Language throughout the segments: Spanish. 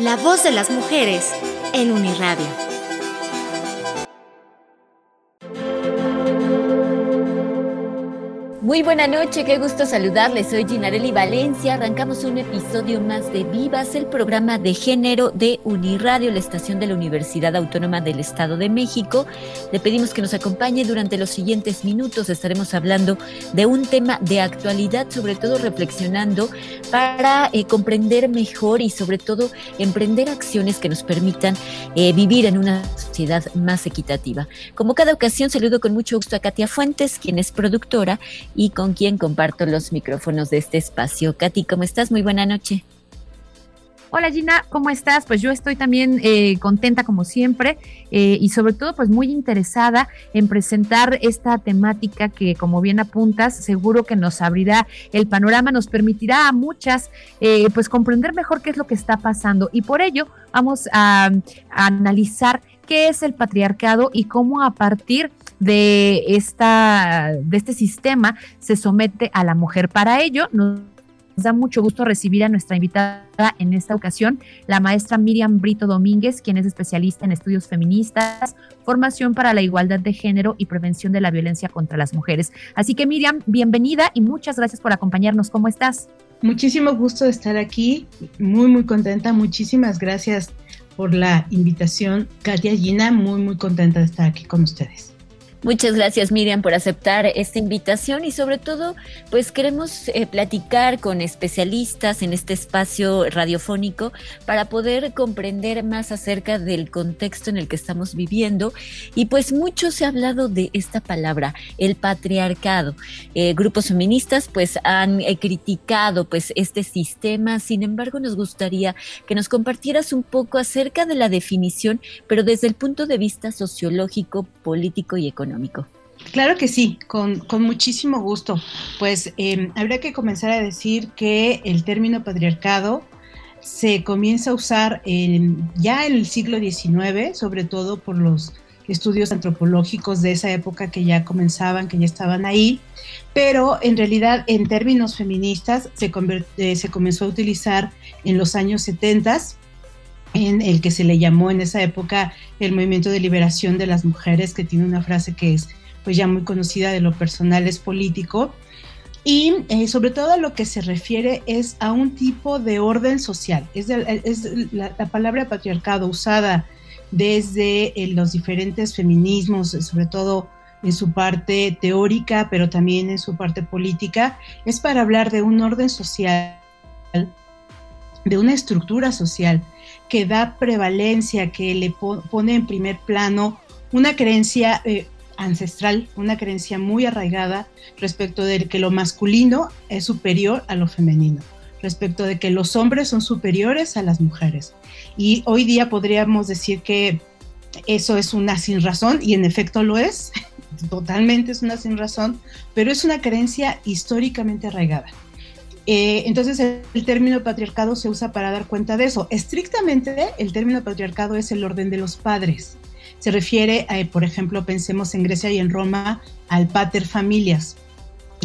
La voz de las mujeres en Uniradio. Muy buena noche, qué gusto saludarles. Soy Ginarelli Valencia. Arrancamos un episodio más de Vivas, el programa de género de Uniradio, la estación de la Universidad Autónoma del Estado de México. Le pedimos que nos acompañe durante los siguientes minutos. Estaremos hablando de un tema de actualidad, sobre todo reflexionando para eh, comprender mejor y sobre todo emprender acciones que nos permitan eh, vivir en una sociedad más equitativa. Como cada ocasión, saludo con mucho gusto a Katia Fuentes, quien es productora y con quien comparto los micrófonos de este espacio. Katy, ¿cómo estás? Muy buena noche. Hola Gina, ¿cómo estás? Pues yo estoy también eh, contenta como siempre eh, y sobre todo pues muy interesada en presentar esta temática que como bien apuntas seguro que nos abrirá el panorama, nos permitirá a muchas eh, pues comprender mejor qué es lo que está pasando y por ello vamos a, a analizar qué es el patriarcado y cómo a partir de, esta, de este sistema se somete a la mujer. Para ello, nos da mucho gusto recibir a nuestra invitada en esta ocasión, la maestra Miriam Brito Domínguez, quien es especialista en estudios feministas, formación para la igualdad de género y prevención de la violencia contra las mujeres. Así que Miriam, bienvenida y muchas gracias por acompañarnos. ¿Cómo estás? Muchísimo gusto de estar aquí, muy, muy contenta. Muchísimas gracias por la invitación. Katia Gina, muy, muy contenta de estar aquí con ustedes. Muchas gracias Miriam por aceptar esta invitación y sobre todo pues queremos eh, platicar con especialistas en este espacio radiofónico para poder comprender más acerca del contexto en el que estamos viviendo y pues mucho se ha hablado de esta palabra, el patriarcado. Eh, grupos feministas pues han eh, criticado pues este sistema, sin embargo nos gustaría que nos compartieras un poco acerca de la definición, pero desde el punto de vista sociológico, político y económico. Claro que sí, con, muchísimo gusto. Pues eh, habría que comenzar a decir que el término patriarcado se comienza a usar ya en el siglo XIX, sobre todo por los estudios antropológicos de esa época que ya comenzaban, que ya estaban ahí, pero en realidad en términos feministas se, eh, se comenzó a utilizar en los años 70 en el que se le llamó en esa época el movimiento de liberación de las mujeres, que tiene una frase que es pues ya muy conocida de lo personal es político. Y eh, sobre todo a lo que se refiere es a un tipo de orden social. Es, la, palabra patriarcado usada desde eh, los diferentes feminismos, sobre todo en su parte teórica, pero también en su parte política, es para hablar de un orden social, de una estructura social que da prevalencia, que le pone en primer plano una creencia eh, ancestral, una creencia muy arraigada respecto de que lo masculino es superior a lo femenino, respecto de que los hombres son superiores a las mujeres. Y hoy día podríamos decir que eso es una sin razón, y en efecto lo es, totalmente es una sin razón, pero es una creencia históricamente arraigada. Eh, entonces el, término patriarcado se usa para dar cuenta de eso. Estrictamente el término patriarcado es el orden de los padres. Se refiere, a, por ejemplo, pensemos en Grecia y en Roma, al pater familias,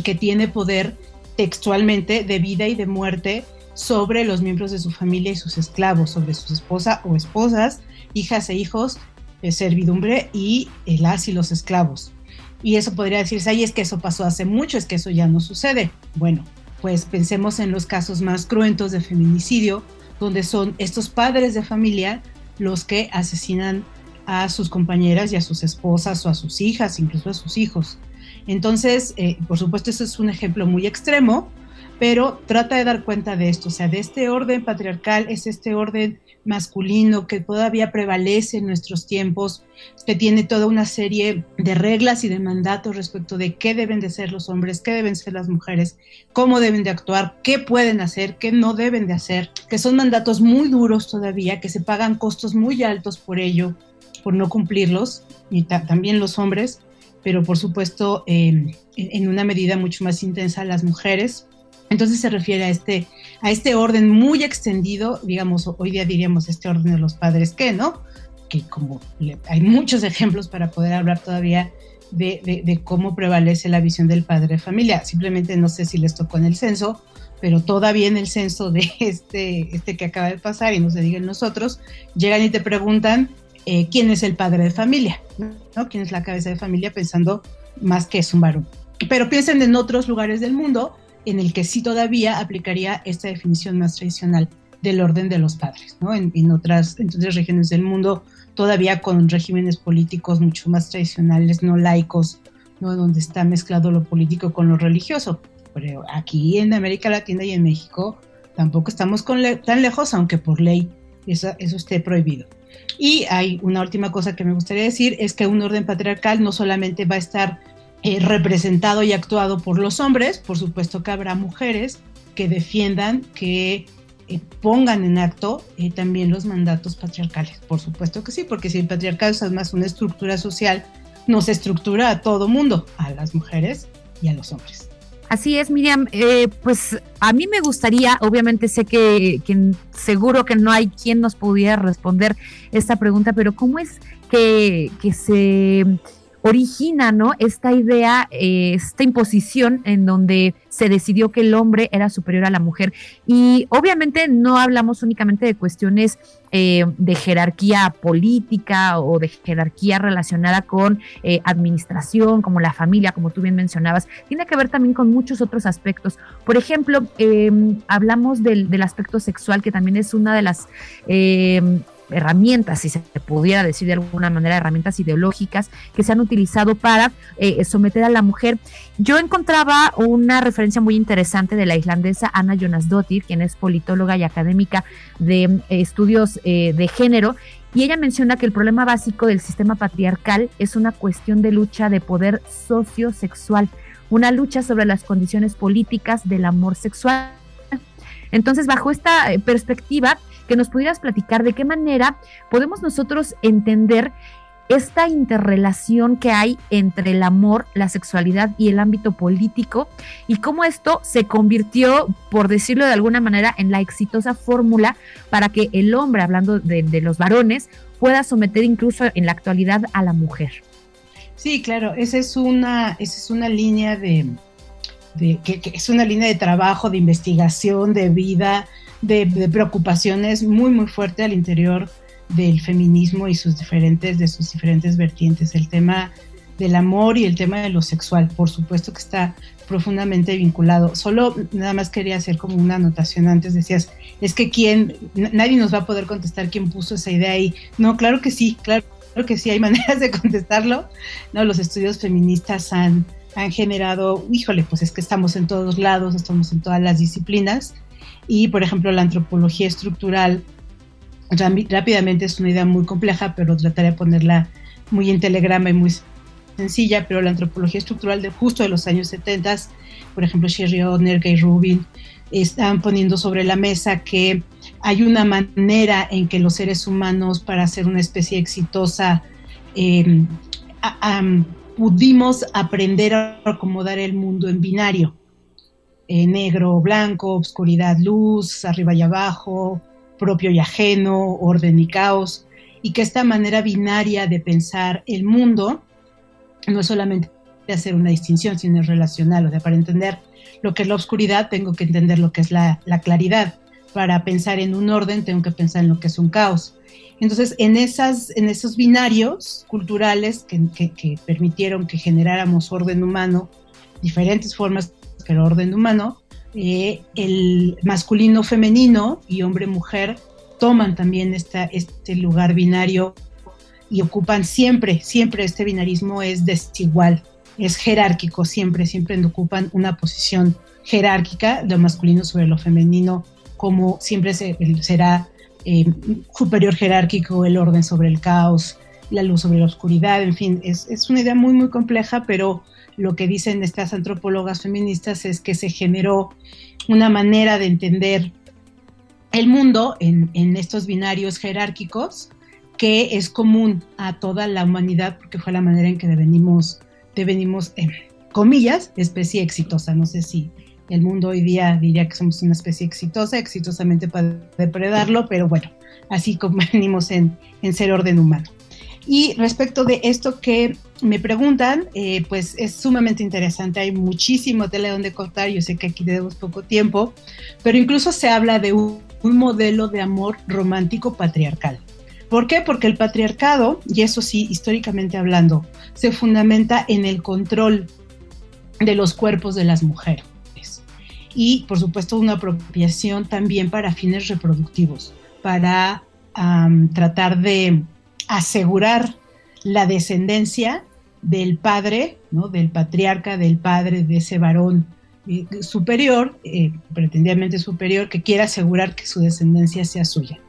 que tiene poder textualmente de vida y de muerte sobre los miembros de su familia y sus esclavos, sobre su esposa o esposas, hijas e hijos, eh, servidumbre y las y los esclavos. Y eso podría decirse, ahí es que eso pasó hace mucho, es que eso ya no sucede. Bueno, pues pensemos en los casos más cruentos de feminicidio, donde son estos padres de familia los que asesinan a sus compañeras y a sus esposas o a sus hijas, incluso a sus hijos. Entonces, eh, por supuesto, eso es un ejemplo muy extremo, pero trata de dar cuenta de esto, o sea, de este orden patriarcal, es este orden masculino que todavía prevalece en nuestros tiempos, que tiene toda una serie de reglas y de mandatos respecto de qué deben de ser los hombres, qué deben ser las mujeres, cómo deben de actuar, qué pueden hacer, qué no deben de hacer, que son mandatos muy duros todavía, que se pagan costos muy altos por ello, por no cumplirlos, y también los hombres, pero por supuesto em, en una medida mucho más intensa las mujeres. Entonces se refiere a este, a este orden muy extendido, digamos, hoy día diríamos este orden de los padres que, ¿no? Que como hay muchos ejemplos para poder hablar todavía de, cómo prevalece la visión del padre de familia. Simplemente no sé si les tocó en el censo, pero todavía en el censo de este, este que acaba de pasar y no se digan nosotros, llegan y te preguntan eh, quién es el padre de familia, ¿no? ¿Quién es la cabeza de familia? Pensando más que es un varón. Pero piensen en otros lugares del mundo en el que sí todavía aplicaría esta definición más tradicional del orden de los padres, ¿no? En, otras, en otras regiones del mundo, todavía con regímenes políticos mucho más tradicionales, no laicos, ¿no? Donde está mezclado lo político con lo religioso. Pero aquí en América Latina y en México tampoco estamos tan lejos, aunque por ley eso, eso esté prohibido. Y hay una última cosa que me gustaría decir, es que un orden patriarcal no solamente va a estar eh, representado y actuado por los hombres, por supuesto que habrá mujeres que defiendan, que eh, pongan en acto eh, también los mandatos patriarcales, por supuesto que sí, porque si el patriarcado es más una estructura social, nos estructura a todo mundo, a las mujeres y a los hombres. Así es, Miriam. pues a mí me gustaría, obviamente sé que, que, seguro que no hay quien nos pudiera responder esta pregunta, pero ¿cómo es que, que se origina, ¿no? Esta idea, eh, esta imposición en donde se decidió que el hombre era superior a la mujer. Y obviamente no hablamos únicamente de cuestiones eh, de jerarquía política o de jerarquía relacionada con eh, administración, como la familia, como tú bien mencionabas. Tiene que ver también con muchos otros aspectos. Por ejemplo, em, hablamos del, del, aspecto sexual, que también es una de las em, herramientas, si se pudiera decir de alguna manera, herramientas ideológicas que se han utilizado para eh, someter a la mujer. Yo encontraba una referencia muy interesante de la islandesa Anna Dottir, quien es politóloga y académica de eh, estudios eh, de género, y ella menciona que el problema básico del sistema patriarcal es una cuestión de lucha de poder sociosexual, una lucha sobre las condiciones políticas del amor sexual. Entonces, bajo esta perspectiva, que nos pudieras platicar de qué manera podemos nosotros entender esta interrelación que hay entre el amor, la sexualidad y el ámbito político y cómo esto se convirtió, por decirlo de alguna manera, en la exitosa fórmula para que el hombre, hablando de, los varones, pueda someter incluso en la actualidad a la mujer. Sí, claro, esa es una, esa es una línea de, que, es una línea de trabajo, de investigación, de vida, de, preocupaciones muy, muy fuerte al interior del feminismo y sus diferentes, de sus diferentes vertientes. El tema del amor y el tema de lo sexual, por supuesto que está profundamente vinculado. Solo nada más quería hacer como una anotación antes, decías, es que quién, nadie nos va a poder contestar quién puso esa idea ahí. No, claro que sí, claro que sí, hay maneras de contestarlo. No, los estudios feministas han, han generado, híjole, pues es que estamos en todos lados, estamos en todas las disciplinas y, por ejemplo, la antropología estructural, rápidamente es una idea muy compleja, pero trataré de ponerla muy en telegrama y muy sencilla, pero la antropología estructural de justo de los años 70, por ejemplo, Sherry Odner, Gay Rubin, están poniendo sobre la mesa que hay una manera en que los seres humanos, para ser una especie exitosa, em, pudimos aprender a acomodar el mundo en binario. Eh, negro, blanco, oscuridad, luz, arriba y abajo, propio y ajeno, orden y caos, y que esta manera binaria de pensar el mundo no es solamente hacer una distinción, sino es relacional, o sea, para entender lo que es la oscuridad tengo que entender lo que es la, claridad, para pensar en un orden tengo que pensar en lo que es un caos. Entonces, en, esas, en esos binarios culturales que permitieron que generáramos orden humano, diferentes formas el orden humano, eh, el masculino femenino y hombre-mujer toman también esta, este lugar binario y ocupan siempre, siempre este binarismo es desigual, es jerárquico, siempre, siempre ocupan una posición jerárquica, lo masculino sobre lo femenino, como siempre será eh, superior jerárquico, el orden sobre el caos, la luz sobre la oscuridad, en fin, es, es una idea muy, muy compleja, pero lo que dicen estas antropólogas feministas es que se generó una manera de entender el mundo en, en, estos binarios jerárquicos que es común a toda la humanidad porque fue la manera en que devenimos, devenimos en comillas, especie exitosa. No sé si el mundo hoy día diría que somos una especie exitosa, exitosamente para depredarlo, pero bueno, así como venimos en, en ser orden humano. Y respecto de esto que me preguntan, eh, pues es sumamente interesante, hay muchísimo tele donde cortar, yo sé que aquí tenemos poco tiempo, pero incluso se habla de un, modelo de amor romántico patriarcal. ¿Por qué? Porque el patriarcado, y eso sí, históricamente hablando, se fundamenta en el control de los cuerpos de las mujeres. Y, por supuesto, una apropiación también para fines reproductivos, para tratar de asegurar la descendencia del padre, ¿no? del patriarca, del padre, de ese varón eh, superior, eh, pretendidamente superior, que quiera asegurar que su descendencia sea suya.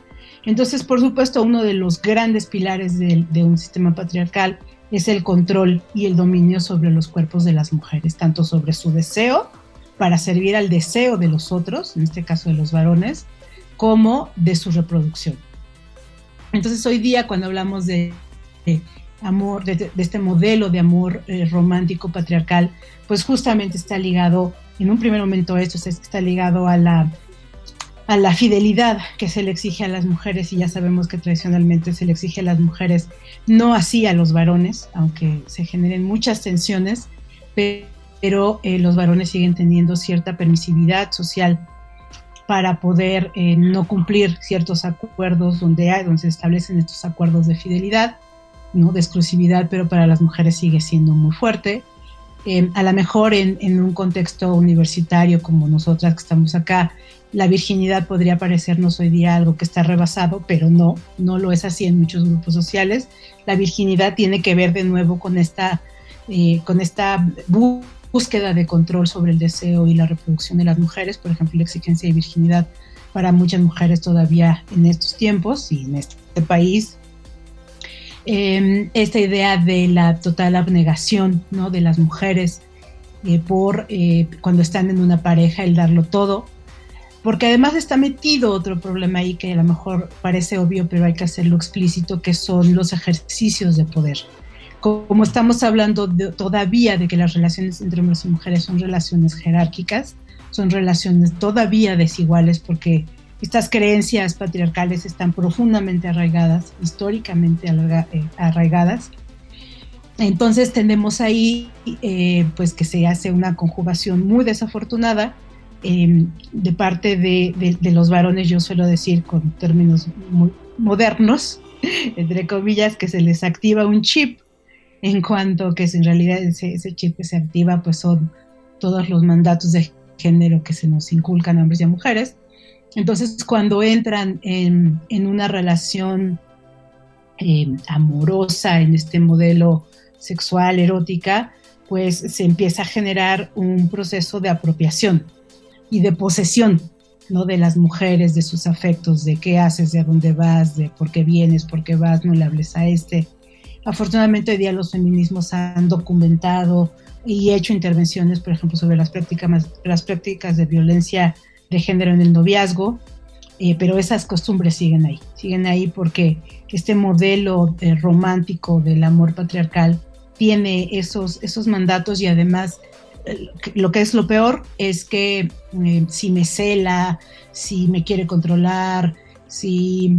Entonces, por supuesto, uno de los grandes pilares de, un sistema patriarcal es el control y el dominio sobre los cuerpos de las mujeres, tanto sobre su deseo para servir al deseo de los otros, en este caso de los varones, como de su reproducción. Entonces, hoy día, cuando hablamos de, amor, de, este modelo de amor eh, romántico patriarcal, pues justamente está ligado, en un primer momento esto está ligado a la, a la fidelidad que se le exige a las mujeres y ya sabemos que tradicionalmente se le exige a las mujeres, no así a los varones, aunque se generen muchas tensiones, pero eh, los varones siguen teniendo cierta permisividad social para poder eh, no cumplir ciertos acuerdos donde, hay, donde se establecen estos acuerdos de fidelidad ¿no? de exclusividad, pero para las mujeres sigue siendo muy fuerte. Eh, a lo mejor en, en, un contexto universitario como nosotras que estamos acá, la virginidad podría parecernos hoy día algo que está rebasado, pero no, no lo es así en muchos grupos sociales. La virginidad tiene que ver de nuevo con esta, eh, con esta búsqueda de control sobre el deseo y la reproducción de las mujeres, por ejemplo, la exigencia de virginidad para muchas mujeres todavía en estos tiempos y en este país Em, esta idea de la total abnegación ¿no? de las mujeres eh, por eh, cuando están en una pareja, el darlo todo, porque además está metido otro problema ahí que a lo mejor parece obvio, pero hay que hacerlo explícito, que son los ejercicios de poder. Como estamos hablando todavía de que las relaciones entre hombres y mujeres son relaciones jerárquicas, son relaciones todavía desiguales porque estas creencias patriarcales están profundamente arraigadas, históricamente eh, arraigadas. Entonces tenemos ahí eh, pues que se hace una conjugación muy desafortunada em, de parte de, los varones, yo suelo decir con términos muy modernos, entre comillas, que se les activa un chip, en cuanto que en realidad ese, chip se activa pues son todos los mandatos de género que se nos inculcan a hombres y a mujeres, entonces, cuando entran en, una relación eh, amorosa, en este modelo sexual, erótica, pues se empieza a generar un proceso de apropiación y de posesión ¿no? de las mujeres, de sus afectos, de qué haces, de dónde vas, de por qué vienes, por qué vas, no le hables a este. Afortunadamente hoy día los feminismos han documentado y hecho intervenciones, por ejemplo, sobre las prácticas, las prácticas de violencia de género en el noviazgo, eh, pero esas costumbres siguen ahí, siguen ahí porque este modelo eh, romántico del amor patriarcal tiene esos, esos mandatos y además eh, lo que es lo peor es que si me cela, si me quiere controlar, si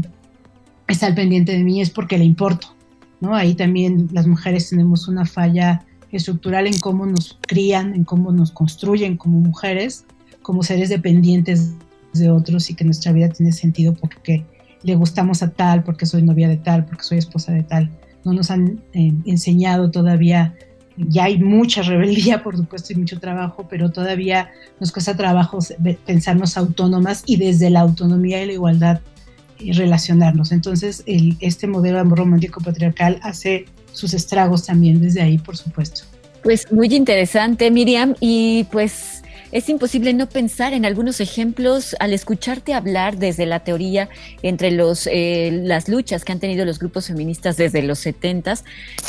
está al pendiente de mí es porque le importo, ¿no? Ahí también las mujeres tenemos una falla estructural en cómo nos crían, en cómo nos construyen como mujeres como seres dependientes de otros y que nuestra vida tiene sentido porque le gustamos a tal, porque soy novia de tal, porque soy esposa de tal. No nos han eh, enseñado todavía, ya hay mucha rebeldía, por supuesto, y mucho trabajo, pero todavía nos cuesta trabajo pensarnos autónomas y desde la autonomía y la igualdad relacionarnos. Entonces, el, este modelo romántico patriarcal hace sus estragos también desde ahí, por supuesto. Pues muy interesante, Miriam, y pues es imposible no pensar en algunos ejemplos al escucharte hablar desde la teoría entre los, eh, las luchas que han tenido los grupos feministas desde los 70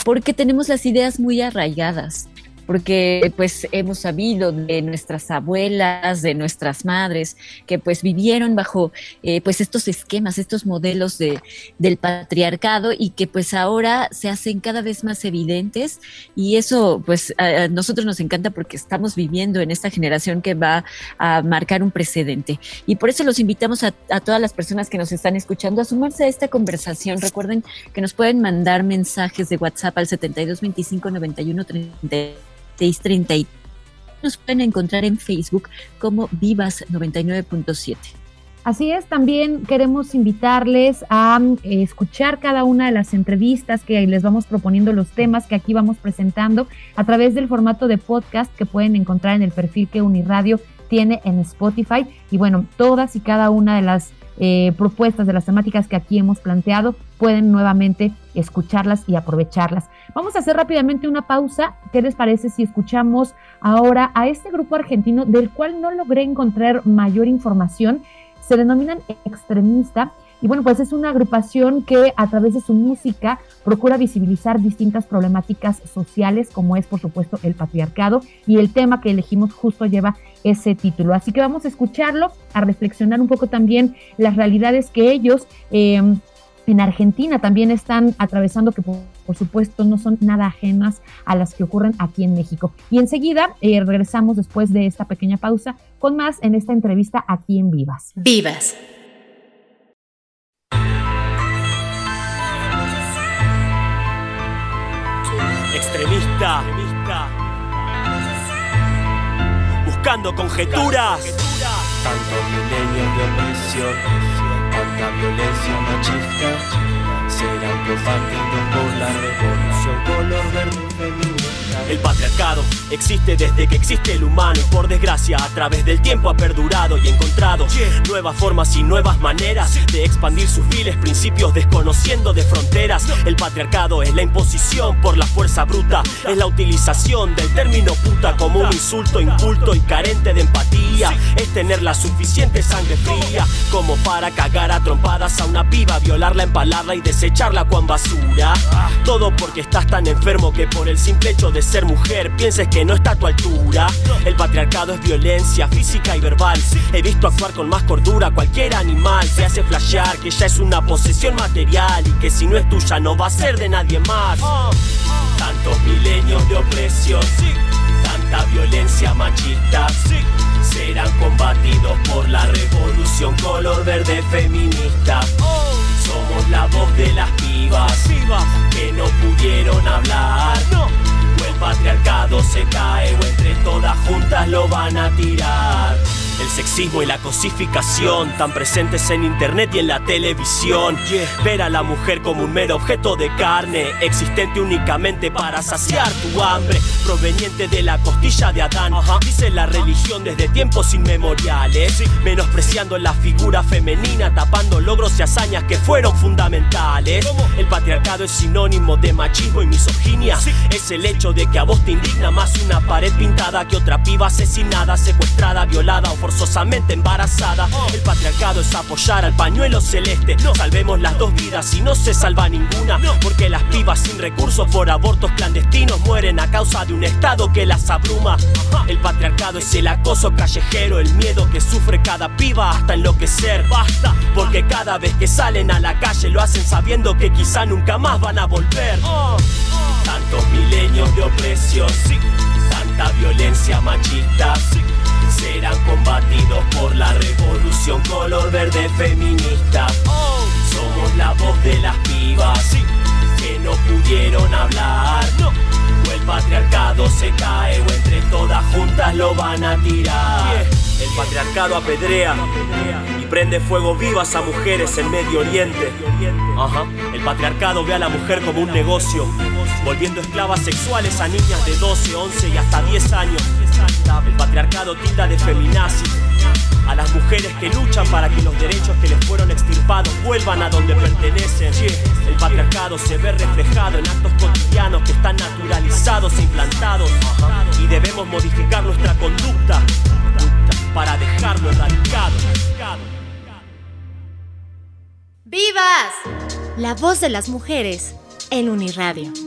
porque tenemos las ideas muy arraigadas porque pues hemos sabido de nuestras abuelas, de nuestras madres, que pues vivieron bajo eh, pues estos esquemas, estos modelos de, del patriarcado y que pues ahora se hacen cada vez más evidentes y eso pues a, nosotros nos encanta porque estamos viviendo en esta generación que va a marcar un precedente. Y por eso los invitamos a, todas las personas que nos están escuchando a sumarse a esta conversación. Recuerden que nos pueden mandar mensajes de WhatsApp al 7225 91 630. Nos pueden encontrar en Facebook como Vivas 99.7. Así es, también queremos invitarles a eh, escuchar cada una de las entrevistas que les vamos proponiendo, los temas que aquí vamos presentando a través del formato de podcast que pueden encontrar en el perfil que Uniradio tiene en Spotify. Y bueno, todas y cada una de las eh, propuestas de las temáticas que aquí hemos planteado, pueden nuevamente escucharlas y aprovecharlas. Vamos a hacer rápidamente una pausa. ¿Qué les parece si escuchamos ahora a este grupo argentino del cual no logré encontrar mayor información? Se denominan extremista y bueno, pues es una agrupación que a través de su música procura visibilizar distintas problemáticas sociales, como es por supuesto el patriarcado, y el tema que elegimos justo lleva ese título. Así que vamos a escucharlo, a reflexionar un poco también las realidades que ellos... Eh, en Argentina también están atravesando, que por, supuesto no son nada ajenas a las que ocurren aquí en México. Y enseguida eh, regresamos después de esta pequeña pausa con más en esta entrevista aquí en Vivas. Vivas. Extremista, buscando conjeturas. Tantos milenios de opresión, tanta violencia machista, serán combatidos por la revolución color verde. El patriarcado existe desde que existe el humano y por desgracia a través del tiempo ha perdurado y encontrado nuevas formas y nuevas maneras de expandir sus viles principios desconociendo de fronteras. El patriarcado es la imposición por la fuerza bruta, es la utilización del término puta como un insulto inculto y carente de empatía. Es tener la suficiente sangre fría como para cagar a trompadas a una piba, violarla, empalarla y desecharla con basura. Todo porque estás tan enfermo que por el simple hecho de ser mujer pienses que no está a tu altura. El patriarcado es violencia física y verbal. He visto actuar con más cordura cualquier animal. Se hace flashear que ya es una posesión material y que si no es tuya no va a ser de nadie más. Tantos milenios de opresión, tanta violencia machista. Serán combatidos por la revolución color verde feminista. La voz de las pibas que no pudieron hablar. Patriarcado se cae o entre todas juntas lo van a tirar. El sexismo y la cosificación tan presentes en internet y en la televisión. Ver a la mujer como un mero objeto de carne, existente únicamente para saciar tu hambre, proveniente de la costilla de Adán. Dice la religión desde tiempos inmemoriales, menospreciando la figura femenina, tapando logros y hazañas que fueron fundamentales. El patriarcado es sinónimo de machismo y misoginia. Es el hecho de que a vos te indigna más una pared pintada que otra piba asesinada, secuestrada, violada o forzosamente embarazada. El patriarcado es apoyar al pañuelo celeste. No salvemos las dos vidas y no se salva ninguna. Porque las pibas sin recursos por abortos clandestinos mueren a causa de un estado que las abruma. El patriarcado es el acoso callejero, el miedo que sufre cada piba hasta enloquecer. Basta, porque cada vez que salen a la calle lo hacen sabiendo que quizá nunca más van a volver. Tantos milenios de opresión, tanta violencia machista serán combatidos por la revolución color verde feminista. Somos la voz de las pibas que no pudieron hablar. O el patriarcado se cae o entre todas juntas lo van a tirar. El patriarcado apedrea y prende fuego vivas a mujeres en Medio Oriente. El patriarcado ve a la mujer como un negocio, volviendo esclavas sexuales a niñas de 12, 11 y hasta 10 años. El patriarcado tilda de feminazis a las mujeres que luchan para que los derechos que les fueron extirpados vuelvan a donde pertenecen. El patriarcado se ve reflejado en actos cotidianos que están naturalizados e implantados y debemos modificar nuestra conducta para dejarlo erradicado. ¡Vivas! La voz de las mujeres en Uniradio.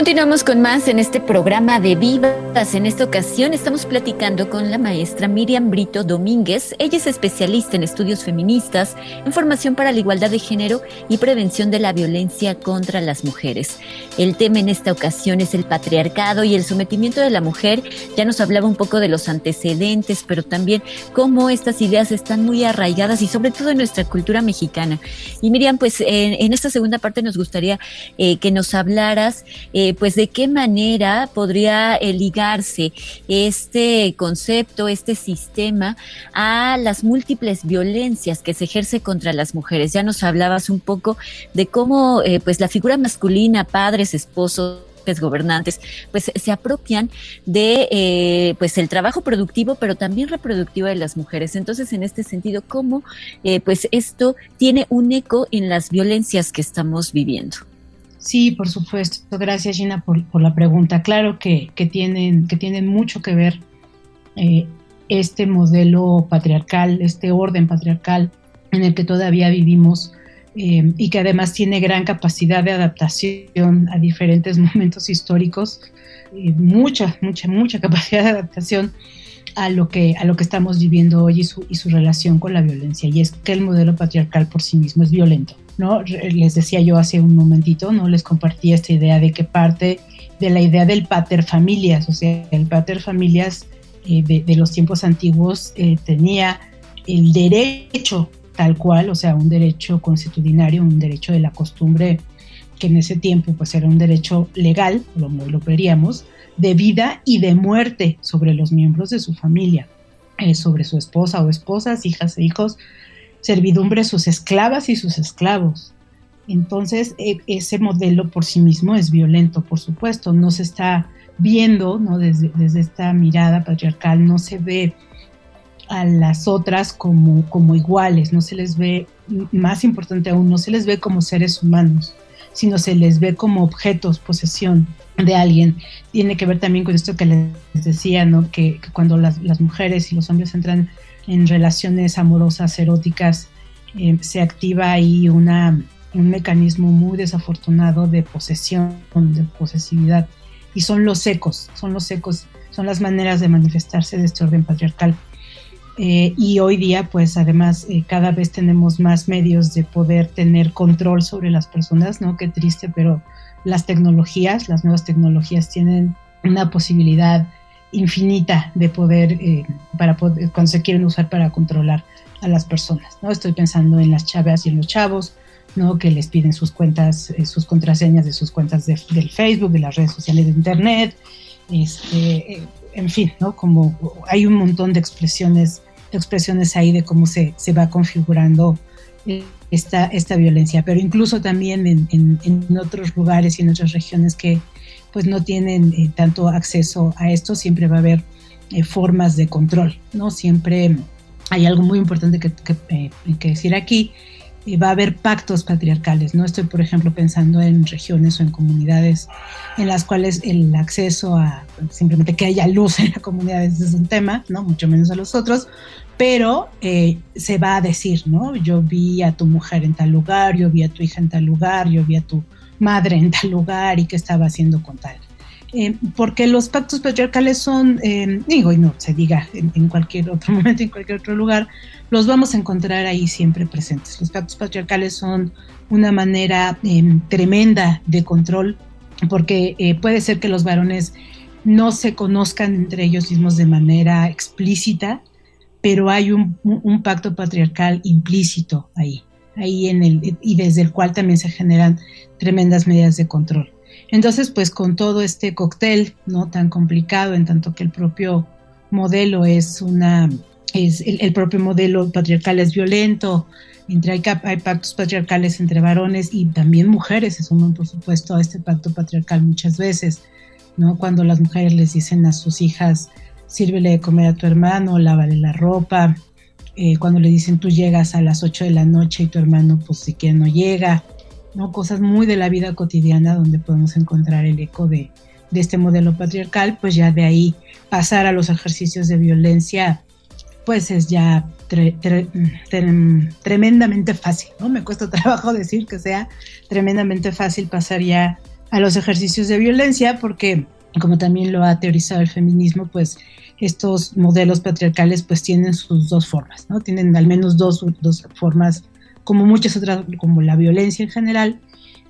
Continuamos con más en este programa de Vivas. En esta ocasión estamos platicando con la maestra Miriam Brito Domínguez. Ella es especialista en estudios feministas, en formación para la igualdad de género y prevención de la violencia contra las mujeres. El tema en esta ocasión es el patriarcado y el sometimiento de la mujer. Ya nos hablaba un poco de los antecedentes, pero también cómo estas ideas están muy arraigadas y sobre todo en nuestra cultura mexicana. Y Miriam, pues en, esta segunda parte nos gustaría eh, que nos hablaras. Eh, pues de qué manera podría eh, ligarse este concepto, este sistema a las múltiples violencias que se ejerce contra las mujeres. Ya nos hablabas un poco de cómo eh, pues la figura masculina, padres, esposos, gobernantes, pues se apropian de pues el trabajo productivo, pero también reproductivo de las mujeres. Entonces, en este sentido, ¿cómo pues esto tiene un eco en las violencias que estamos viviendo? Sí, por supuesto. Gracias, Gina, por, la pregunta. Claro que, tienen, que tienen mucho que ver eh, este modelo patriarcal, este orden patriarcal en el que todavía vivimos eh, y que además tiene gran capacidad de adaptación a diferentes momentos históricos, mucha, mucha, mucha capacidad de adaptación a lo que, a lo que estamos viviendo hoy y su, y su relación con la violencia. Y es que el modelo patriarcal por sí mismo es violento. ¿No? Les decía yo hace un momentito, ¿no? Les compartí esta idea de que parte de la idea del pater familias, o sea, el pater familias eh, de, los tiempos antiguos eh, tenía el derecho tal cual, o sea, un derecho constitucionario, un derecho de la costumbre que en ese tiempo pues era un derecho legal, como lo veríamos, de vida y de muerte sobre los miembros de su familia, eh, sobre su esposa o esposas, hijas e hijos, servidumbre sus esclavas y sus esclavos. Entonces, e, ese modelo por sí mismo es violento, por supuesto, no se está viendo, ¿no? Desde, esta mirada patriarcal, no se ve a las otras como, como iguales, no se les ve, más importante aún, no se les ve como seres humanos, sino se les ve como objetos, posesión de alguien. Tiene que ver también con esto que les decía, ¿no? que, cuando las, las, mujeres y los hombres entran en relaciones amorosas, eróticas, eh, se activa ahí una, un mecanismo muy desafortunado de posesión, de posesividad. Y son los ecos, son los ecos, son las maneras de manifestarse de este orden patriarcal. Eh, y hoy día, pues además, eh, cada vez tenemos más medios de poder tener control sobre las personas, ¿no? Qué triste, pero las tecnologías, las nuevas tecnologías tienen una posibilidad infinita de poder, eh, para poder, cuando se quieren usar para controlar a las personas, ¿no? Estoy pensando en las chavas y en los chavos, ¿no? Que les piden sus cuentas, eh, sus contraseñas de sus cuentas de, del Facebook, de las redes sociales de Internet, este, eh, en fin, ¿no? Como hay un montón de expresiones, expresiones ahí de cómo se, se va configurando esta, esta violencia, pero incluso también en, en otros lugares y en otras regiones que, pues no tienen eh, tanto acceso a esto, siempre va a haber eh, formas de control, ¿no? Siempre hay algo muy importante que, eh, decir aquí, va a haber pactos patriarcales, ¿no? Estoy, por ejemplo, pensando en regiones o en comunidades en las cuales el acceso a simplemente que haya luz en la comunidad es un tema, ¿no? Mucho menos a los otros, pero se va a decir, ¿no? Yo vi a tu mujer en tal lugar, yo vi a tu hija en tal lugar, yo vi a tu madre en tal lugar y qué estaba haciendo con tal. Eh, porque los pactos patriarcales son, eh, digo, y no se diga en, cualquier otro momento, en cualquier otro lugar, los vamos a encontrar ahí siempre presentes. Los pactos patriarcales son una manera em, tremenda de control, porque eh, puede ser que los varones no se conozcan entre ellos mismos de manera explícita, pero hay un pacto patriarcal implícito ahí ahí en el, y desde el cual también se generan tremendas medidas de control. Entonces, pues con todo este cóctel, no tan complicado, en tanto que el propio modelo es una, es el, propio modelo patriarcal es violento, entre hay, hay, pactos patriarcales entre varones y también mujeres se suman, por supuesto, a este pacto patriarcal muchas veces, ¿no? Cuando las mujeres les dicen a sus hijas, sírvele de comer a tu hermano, lávale la ropa, eh, cuando le dicen tú llegas a las 8 de la noche y tu hermano pues siquiera no llega, ¿no? Cosas muy de la vida cotidiana donde podemos encontrar el eco de, de este modelo patriarcal, pues ya de ahí pasar a los ejercicios de violencia, pues es ya tremendamente fácil, ¿no? Me cuesta trabajo decir que sea tremendamente fácil pasar ya a los ejercicios de violencia porque, como también lo ha teorizado el feminismo, pues estos modelos patriarcales pues tienen sus dos formas, ¿no? Tienen al menos dos, dos formas, como muchas otras, como la violencia en general,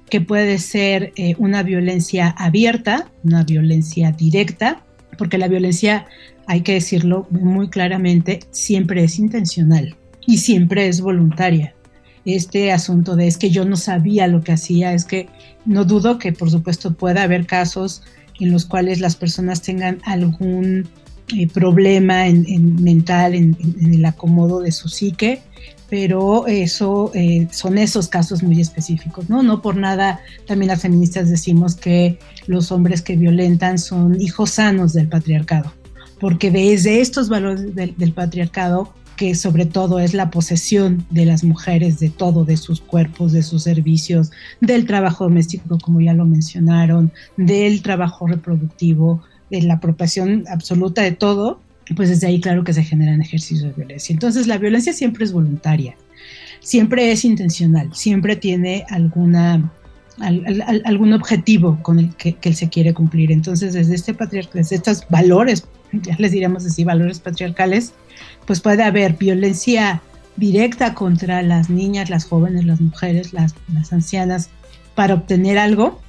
que puede ser eh, una violencia abierta, una violencia directa, porque la violencia, hay que decirlo muy claramente, siempre es intencional y siempre es voluntaria. Este asunto de es que yo no sabía lo que hacía, es que no dudo que por supuesto pueda haber casos en los cuales las personas tengan algún eh, problema en, mental, en, el acomodo de su psique, pero eso eh, son esos casos muy específicos, ¿no? No por nada también las feministas decimos que los hombres que violentan son hijos sanos del patriarcado, porque desde estos valores del, del patriarcado que sobre todo es la posesión de las mujeres de todo, de sus cuerpos, de sus servicios, del trabajo doméstico, como ya lo mencionaron, del trabajo reproductivo, de la apropiación absoluta de todo, pues desde ahí claro que se generan ejercicios de violencia. Entonces la violencia siempre es voluntaria, siempre es intencional, siempre tiene alguna, algún objetivo con el que, él se quiere cumplir. Entonces desde, este desde estos valores, ya les diríamos así, valores patriarcales, pues puede haber violencia directa contra las niñas, las jóvenes, las mujeres, las ancianas, para obtener algo,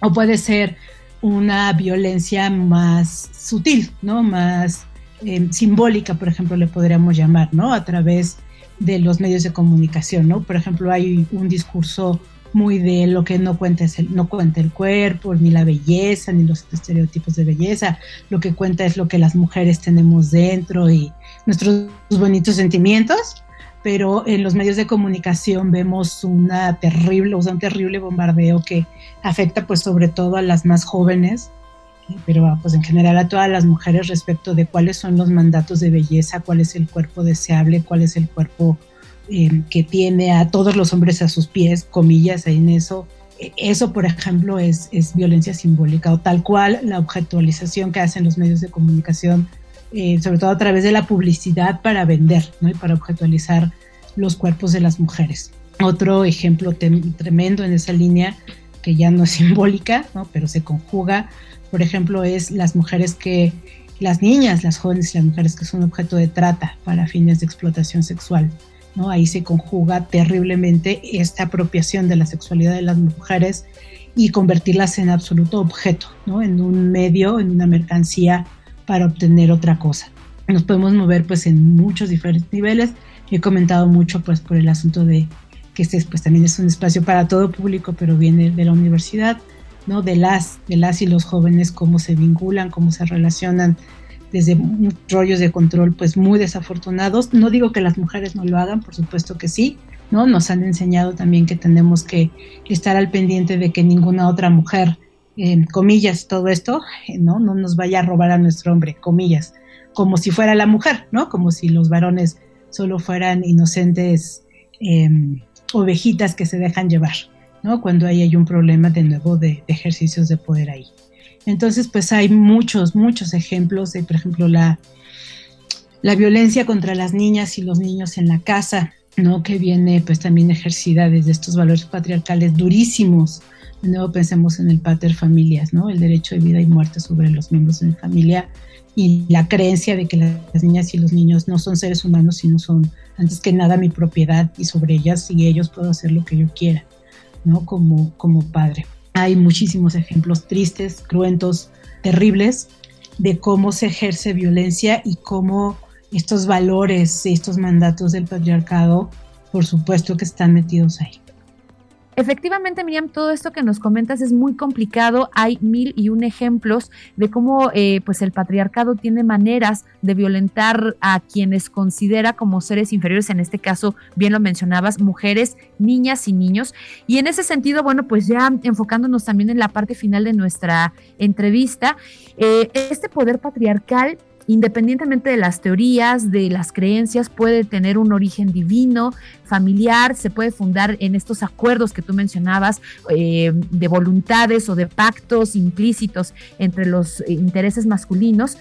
o puede ser una violencia más sutil, ¿no? Más eh, simbólica, por ejemplo, le podríamos llamar, ¿no? A través de los medios de comunicación, ¿no? Por ejemplo, hay un discurso muy de lo que no cuenta es el, no cuenta el cuerpo, ni la belleza, ni los estereotipos de belleza. Lo que cuenta es lo que las mujeres tenemos dentro y nuestros bonitos sentimientos pero en los medios de comunicación vemos una terrible, un terrible bombardeo que afecta pues sobre todo a las más jóvenes, pero pues en general a todas las mujeres respecto de cuáles son los mandatos de belleza, cuál es el cuerpo deseable, cuál es el cuerpo eh, que tiene a todos los hombres a sus pies, comillas, en eso. E, eso, por ejemplo, es, es violencia simbólica o tal cual la objetualización que hacen los medios de comunicación eh, sobre todo a través de la publicidad para vender ¿no? y para objetualizar los cuerpos de las mujeres. Otro ejemplo tremendo en esa línea, que ya no es simbólica, ¿no? pero se conjuga, por ejemplo, es las mujeres que, las niñas, las jóvenes y las mujeres que son objeto de trata para fines de explotación sexual. ¿no? Ahí se conjuga terriblemente esta apropiación de la sexualidad de las mujeres y convertirlas en absoluto objeto, ¿no? en un medio, en una mercancía para obtener otra cosa. Nos podemos mover pues en muchos diferentes niveles. He comentado mucho pues por el asunto de que este pues también es un espacio para todo público, pero viene de la universidad, ¿no? De las, de las y los jóvenes, cómo se vinculan, cómo se relacionan desde rollos de control pues muy desafortunados. No digo que las mujeres no lo hagan, por supuesto que sí, ¿no? Nos han enseñado también que tenemos que estar al pendiente de que ninguna otra mujer comillas, todo esto, ¿no? No nos vaya a robar a nuestro hombre, comillas, como si fuera la mujer, ¿no? Como si los varones solo fueran inocentes em, ovejitas que se dejan llevar, ¿no? Cuando ahí hay un problema de nuevo de, ejercicios de poder ahí. Entonces, pues hay muchos, muchos ejemplos de, por ejemplo, la, la violencia contra las niñas y los niños en la casa, ¿no? Que viene pues también ejercida desde estos valores patriarcales durísimos, de nuevo pensemos en el pater familias, ¿no? El derecho de vida y muerte sobre los miembros de mi familia y la creencia de que las niñas y los niños no son seres humanos, sino son antes que nada mi propiedad y sobre ellas y ellos puedo hacer lo que yo quiera, ¿no? Como, como padre. Hay muchísimos ejemplos tristes, cruentos, terribles de cómo se ejerce violencia y cómo estos valores, estos mandatos del patriarcado, por supuesto que están metidos ahí. Efectivamente, Miriam, todo esto que nos comentas es muy complicado. Hay mil y un ejemplos de cómo eh, pues el patriarcado tiene maneras de violentar a quienes considera como seres inferiores, en este caso, bien lo mencionabas, mujeres, niñas y niños. Y en ese sentido, bueno, pues ya enfocándonos también en la parte final de nuestra entrevista, eh, este poder patriarcal independientemente de las teorías, de las creencias, puede tener un origen divino, familiar, se puede fundar en estos acuerdos que tú mencionabas eh, de voluntades o de pactos implícitos entre los intereses masculinos,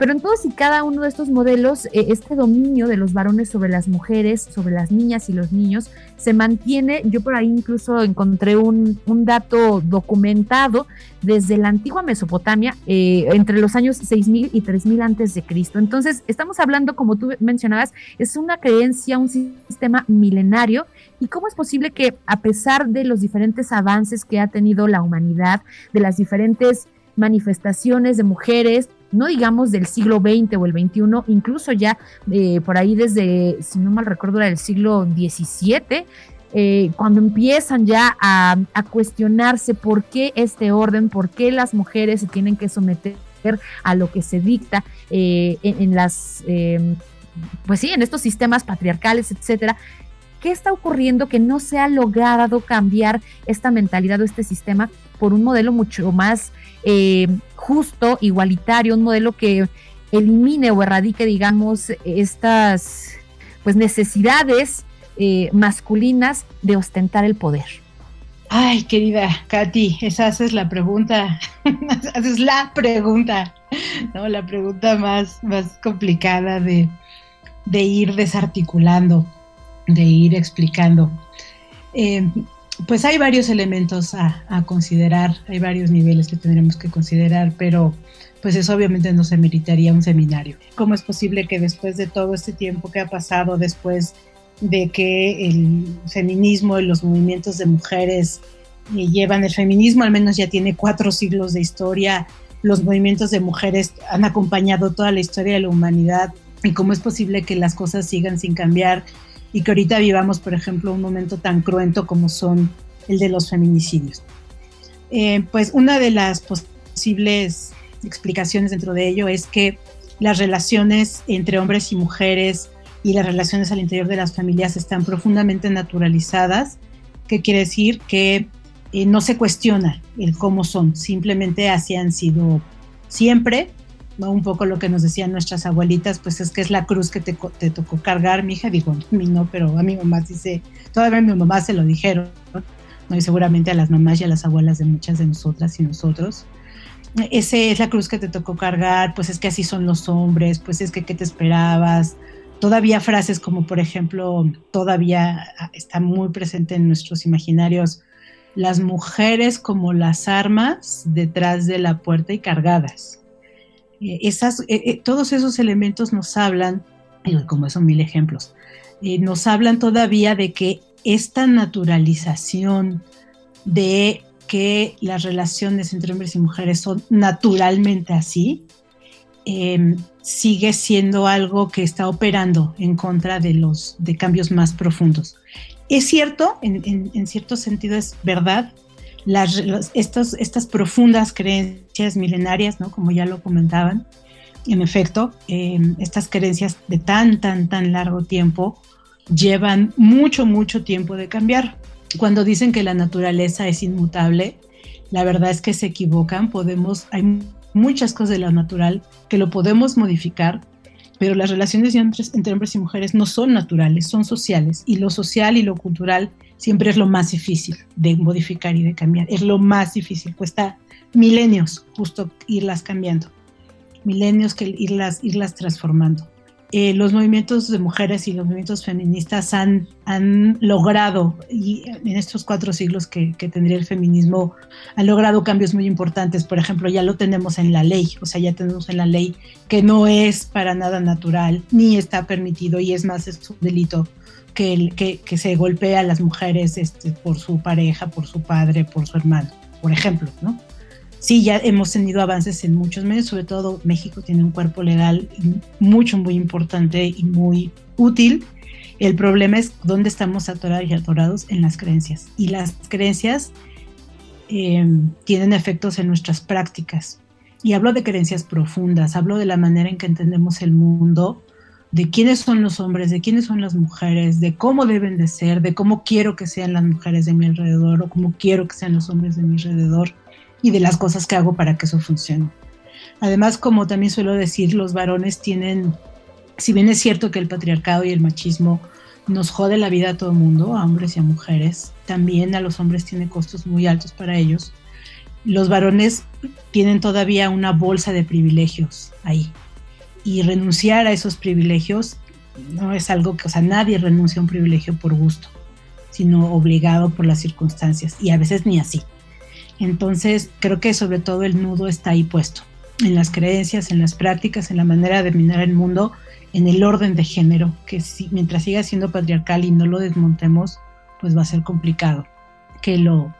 pero en todos y cada uno de estos modelos, eh, este dominio de los varones sobre las mujeres, sobre las niñas y los niños, se mantiene. Yo por ahí incluso encontré un, dato documentado desde la antigua Mesopotamia, eh, entre los años 6000 y 3000 antes de Cristo. Entonces, estamos hablando, como tú mencionabas, es una creencia, un sistema milenario. ¿Y cómo es posible que, a pesar de los diferentes avances que ha tenido la humanidad, de las diferentes manifestaciones de mujeres, no digamos del siglo XX o el XXI, incluso ya eh, por ahí desde, si no mal recuerdo, era del siglo XVII, eh, cuando empiezan ya a, cuestionarse por qué este orden, por qué las mujeres se tienen que someter a lo que se dicta eh, en, las, em, pues sí, en estos sistemas patriarcales, etcétera. ¿Qué está ocurriendo que no se ha logrado cambiar esta mentalidad o este sistema por un modelo mucho más eh, justo, igualitario, un modelo que elimine o erradique, digamos, estas pues necesidades eh, masculinas de ostentar el poder. Ay, querida Katy, esa es la pregunta, esa es la pregunta, ¿no? La pregunta más, más complicada de, ir desarticulando, de ir explicando. Eh, pues hay varios elementos a, considerar, hay varios niveles que tendremos que considerar, pero pues eso obviamente no se meritaría un seminario. ¿Cómo es posible que después de todo este tiempo que ha pasado, después de que el feminismo y los movimientos de mujeres eh, llevan el feminismo, al menos ya tiene cuatro siglos de historia, los movimientos de mujeres han acompañado toda la historia de la humanidad y cómo es posible que las cosas sigan sin cambiar y que ahorita vivamos, por ejemplo, un momento tan cruento como son el de los feminicidios. Eh, pues una de las posibles explicaciones dentro de ello es que las relaciones entre hombres y mujeres y las relaciones al interior de las familias están profundamente naturalizadas, que quiere decir que eh, no se cuestiona el cómo son, simplemente así han sido siempre un poco lo que nos decían nuestras abuelitas, pues es que es la cruz que te, tocó cargar, mi hija, digo, no, pero a mi mamá dice, todavía a mi mamá se lo dijeron, y seguramente a las mamás y a las abuelas de muchas de nosotras y nosotros. Esa es la cruz que te tocó cargar, pues es que así son los hombres, pues es que qué te esperabas. Todavía frases como, por ejemplo, todavía está muy presente en nuestros imaginarios, las mujeres como las armas detrás de la puerta y cargadas. Eh, esas, eh, eh, todos esos elementos nos hablan, como son mil ejemplos, nos hablan todavía de que esta naturalización de que las relaciones entre hombres y mujeres son naturalmente así, em, sigue siendo algo que está operando en contra de los de cambios más profundos. Es cierto, en cierto sentido es verdad, las, estas profundas creencias milenarias, ¿no? como ya lo comentaban, en efecto, em, estas creencias de tan, tan, tan largo tiempo llevan mucho, mucho tiempo de cambiar. Cuando dicen que la naturaleza es inmutable, la verdad es que se equivocan. Podemos, hay muchas cosas de lo natural que lo podemos modificar, pero las relaciones entre hombres y mujeres no son naturales, son sociales. Y lo social y lo cultural siempre es lo más difícil de modificar y de cambiar. Es lo más difícil, cuesta milenios justo irlas cambiando, milenios que irlas, irlas transformando. Eh, los movimientos de mujeres y los movimientos feministas han, han logrado, y en estos cuatro siglos que, que, tendría el feminismo, han logrado cambios muy importantes. Por ejemplo, ya lo tenemos en la ley, o sea, ya tenemos en la ley que no es para nada natural, ni está permitido, y es más, es un delito que, que, se golpea a las mujeres este, por su pareja, por su padre, por su hermano, por ejemplo, ¿no? Sí, ya hemos tenido avances en muchos medios, sobre todo México tiene un cuerpo legal mucho, muy importante y muy útil. El problema es dónde estamos atorados y atorados en las creencias. Y las creencias eh, tienen efectos en nuestras prácticas. Y hablo de creencias profundas, hablo de la manera en que entendemos el mundo, de quiénes son los hombres, de quiénes son las mujeres, de cómo deben de ser, de cómo quiero que sean las mujeres de mi alrededor o cómo quiero que sean los hombres de mi alrededor y de las cosas que hago para que eso funcione. Además, como también suelo decir, los varones tienen, si bien es cierto que el patriarcado y el machismo nos jode la vida a todo el mundo, a hombres y a mujeres, también a los hombres tiene costos muy altos para ellos. Los varones tienen todavía una bolsa de privilegios ahí. Y renunciar a esos privilegios no es algo que, o sea, nadie renuncia a un privilegio por gusto, sino obligado por las circunstancias, y a veces ni así. Entonces, creo que sobre todo el nudo está ahí puesto, en las creencias, en las prácticas, en la manera de mirar el mundo, en el orden de género, que si, mientras siga siendo patriarcal y no lo desmontemos, pues va a ser complicado que lo,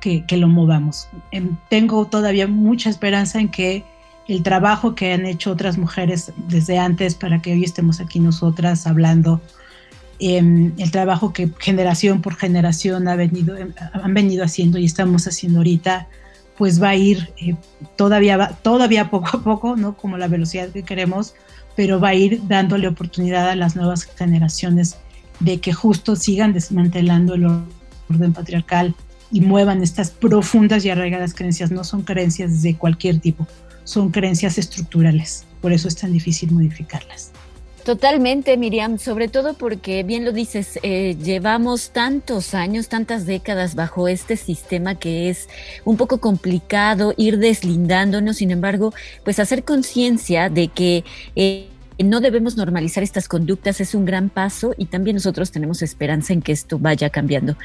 que, lo movamos. Em, tengo todavía mucha esperanza en que el trabajo que han hecho otras mujeres desde antes para que hoy estemos aquí nosotras hablando, em, el trabajo que generación por generación ha venido, em, han venido haciendo y estamos haciendo ahorita, pues va a ir eh, todavía, todavía poco a poco, ¿no? Como la velocidad que queremos, pero va a ir dándole oportunidad a las nuevas generaciones de que justo sigan desmantelando el orden patriarcal y muevan estas profundas y arraigadas creencias. No son creencias de cualquier tipo, son creencias estructurales, por eso es tan difícil modificarlas. Totalmente, Miriam, sobre todo porque, bien lo dices, eh, llevamos tantos años, tantas décadas bajo este sistema que es un poco complicado ir deslindándonos, sin embargo, pues hacer conciencia de que... Eh, no debemos normalizar estas conductas, es un gran paso y también nosotros tenemos esperanza en que esto vaya cambiando.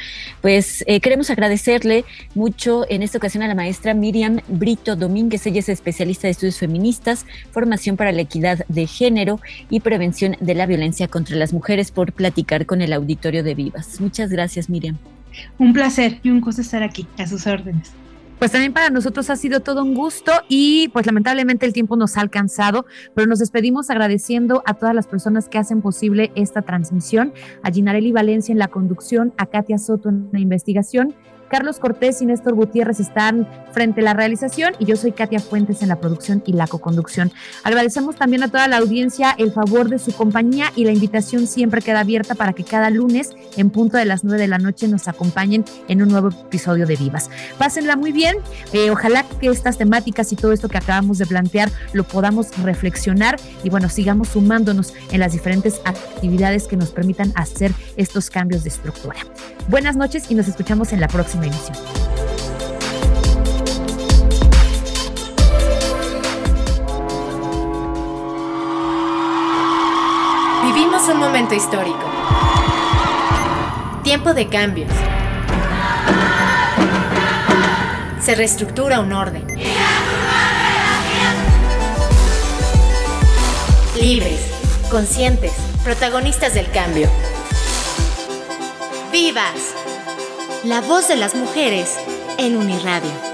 Pues eh, queremos agradecerle mucho en esta ocasión a la maestra Miriam Brito Domínguez, ella es especialista de estudios feministas, formación para la equidad de género y prevención de la violencia contra las mujeres por platicar con el auditorio de Vivas. Muchas gracias, Miriam. Un placer y un gusto estar aquí, a sus órdenes pues también para nosotros ha sido todo un gusto y pues lamentablemente el tiempo nos ha alcanzado, pero nos despedimos agradeciendo a todas las personas que hacen posible esta transmisión, a Ginarelli Valencia en la conducción, a Katia Soto en la investigación Carlos Cortés y Néstor Gutiérrez están frente a la realización y yo soy Katia Fuentes en la producción y la co-conducción. Agradecemos también a toda la audiencia el favor de su compañía y la invitación siempre queda abierta para que cada lunes en punto de las nueve de la noche nos acompañen en un nuevo episodio de Vivas. Pásenla muy bien, eh, ojalá que estas temáticas y todo esto que acabamos de plantear lo podamos reflexionar y bueno, sigamos sumándonos en las diferentes actividades que nos permitan hacer estos cambios de estructura. Buenas noches y nos escuchamos en la próxima Vivimos un momento histórico. Tiempo de cambios. Se reestructura un orden. Libres, conscientes, protagonistas del cambio. ¡Vivas! La voz de las mujeres en Uniradio.